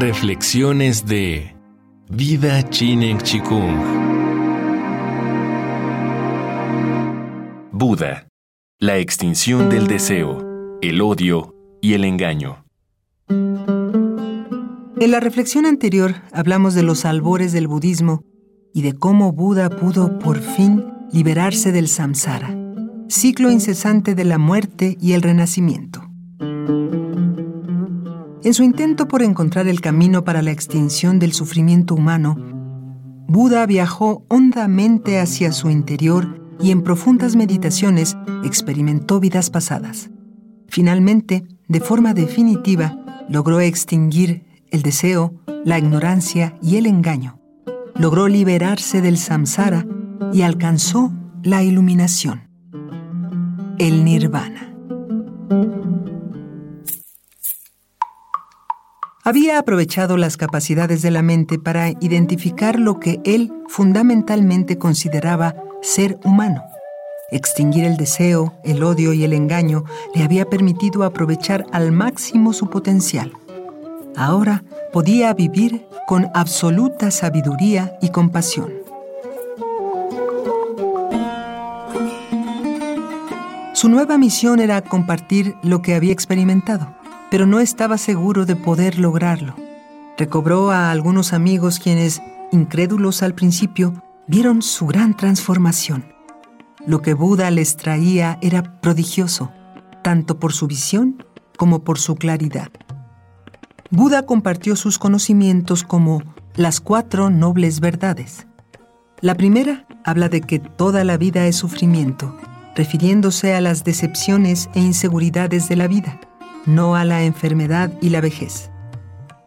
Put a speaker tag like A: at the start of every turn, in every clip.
A: Reflexiones de Vida Chinen Chikung. Buda. La extinción del deseo, el odio y el engaño.
B: En la reflexión anterior hablamos de los albores del budismo y de cómo Buda pudo por fin liberarse del samsara, ciclo incesante de la muerte y el renacimiento. En su intento por encontrar el camino para la extinción del sufrimiento humano, Buda viajó hondamente hacia su interior y en profundas meditaciones experimentó vidas pasadas. Finalmente, de forma definitiva, logró extinguir el deseo, la ignorancia y el engaño. Logró liberarse del samsara y alcanzó la iluminación, el nirvana. Había aprovechado las capacidades de la mente para identificar lo que él fundamentalmente consideraba ser humano. Extinguir el deseo, el odio y el engaño le había permitido aprovechar al máximo su potencial. Ahora podía vivir con absoluta sabiduría y compasión. Su nueva misión era compartir lo que había experimentado pero no estaba seguro de poder lograrlo. Recobró a algunos amigos quienes, incrédulos al principio, vieron su gran transformación. Lo que Buda les traía era prodigioso, tanto por su visión como por su claridad. Buda compartió sus conocimientos como las cuatro nobles verdades. La primera habla de que toda la vida es sufrimiento, refiriéndose a las decepciones e inseguridades de la vida no a la enfermedad y la vejez.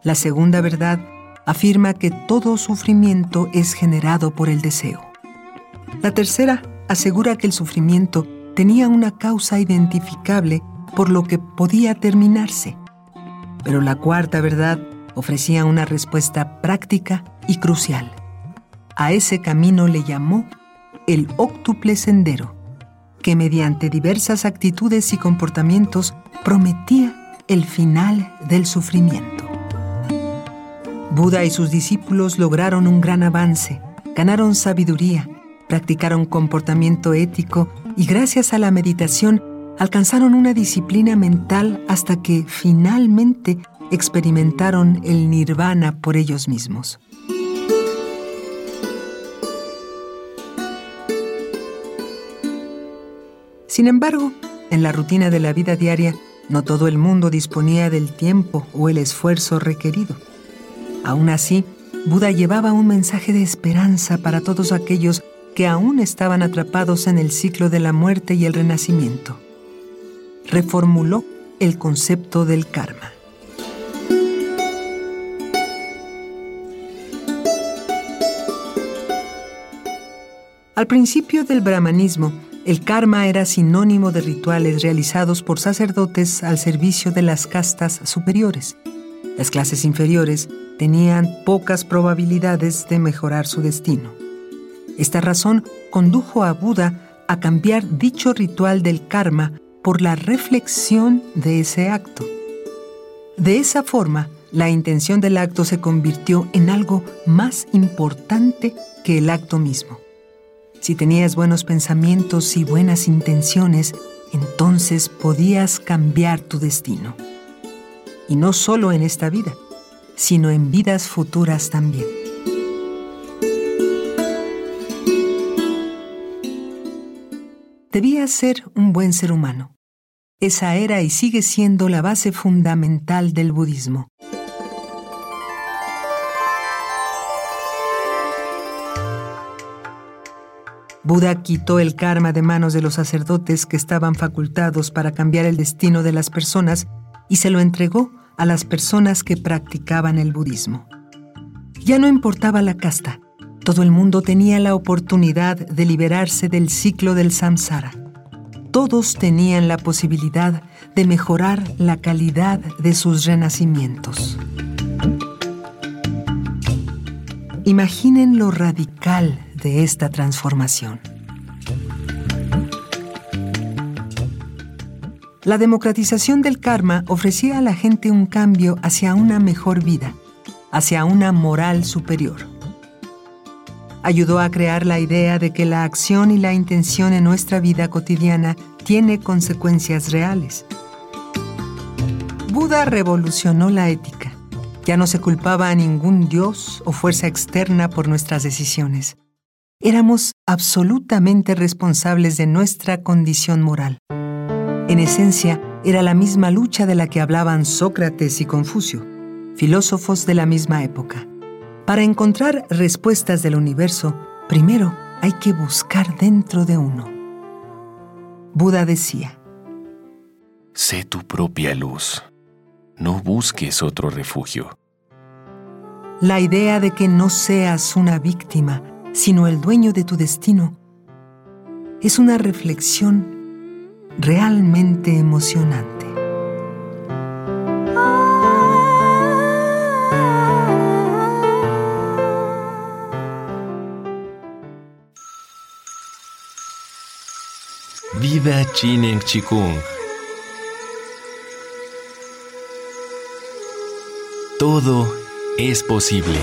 B: La segunda verdad afirma que todo sufrimiento es generado por el deseo. La tercera asegura que el sufrimiento tenía una causa identificable por lo que podía terminarse. Pero la cuarta verdad ofrecía una respuesta práctica y crucial. A ese camino le llamó el óctuple sendero, que mediante diversas actitudes y comportamientos prometía el final del sufrimiento. Buda y sus discípulos lograron un gran avance, ganaron sabiduría, practicaron comportamiento ético y gracias a la meditación alcanzaron una disciplina mental hasta que finalmente experimentaron el nirvana por ellos mismos. Sin embargo, en la rutina de la vida diaria, no todo el mundo disponía del tiempo o el esfuerzo requerido. Aún así, Buda llevaba un mensaje de esperanza para todos aquellos que aún estaban atrapados en el ciclo de la muerte y el renacimiento. Reformuló el concepto del karma. Al principio del brahmanismo, el karma era sinónimo de rituales realizados por sacerdotes al servicio de las castas superiores. Las clases inferiores tenían pocas probabilidades de mejorar su destino. Esta razón condujo a Buda a cambiar dicho ritual del karma por la reflexión de ese acto. De esa forma, la intención del acto se convirtió en algo más importante que el acto mismo. Si tenías buenos pensamientos y buenas intenciones, entonces podías cambiar tu destino. Y no solo en esta vida, sino en vidas futuras también. Debías ser un buen ser humano. Esa era y sigue siendo la base fundamental del budismo. Buda quitó el karma de manos de los sacerdotes que estaban facultados para cambiar el destino de las personas y se lo entregó a las personas que practicaban el budismo. Ya no importaba la casta, todo el mundo tenía la oportunidad de liberarse del ciclo del samsara. Todos tenían la posibilidad de mejorar la calidad de sus renacimientos. Imaginen lo radical de esta transformación. La democratización del karma ofrecía a la gente un cambio hacia una mejor vida, hacia una moral superior. Ayudó a crear la idea de que la acción y la intención en nuestra vida cotidiana tiene consecuencias reales. Buda revolucionó la ética. Ya no se culpaba a ningún dios o fuerza externa por nuestras decisiones. Éramos absolutamente responsables de nuestra condición moral. En esencia, era la misma lucha de la que hablaban Sócrates y Confucio, filósofos de la misma época. Para encontrar respuestas del universo, primero hay que buscar dentro de uno. Buda decía,
A: Sé tu propia luz. No busques otro refugio.
B: La idea de que no seas una víctima, sino el dueño de tu destino, es una reflexión realmente emocionante.
A: Vida Chinen Chikung. Todo es posible.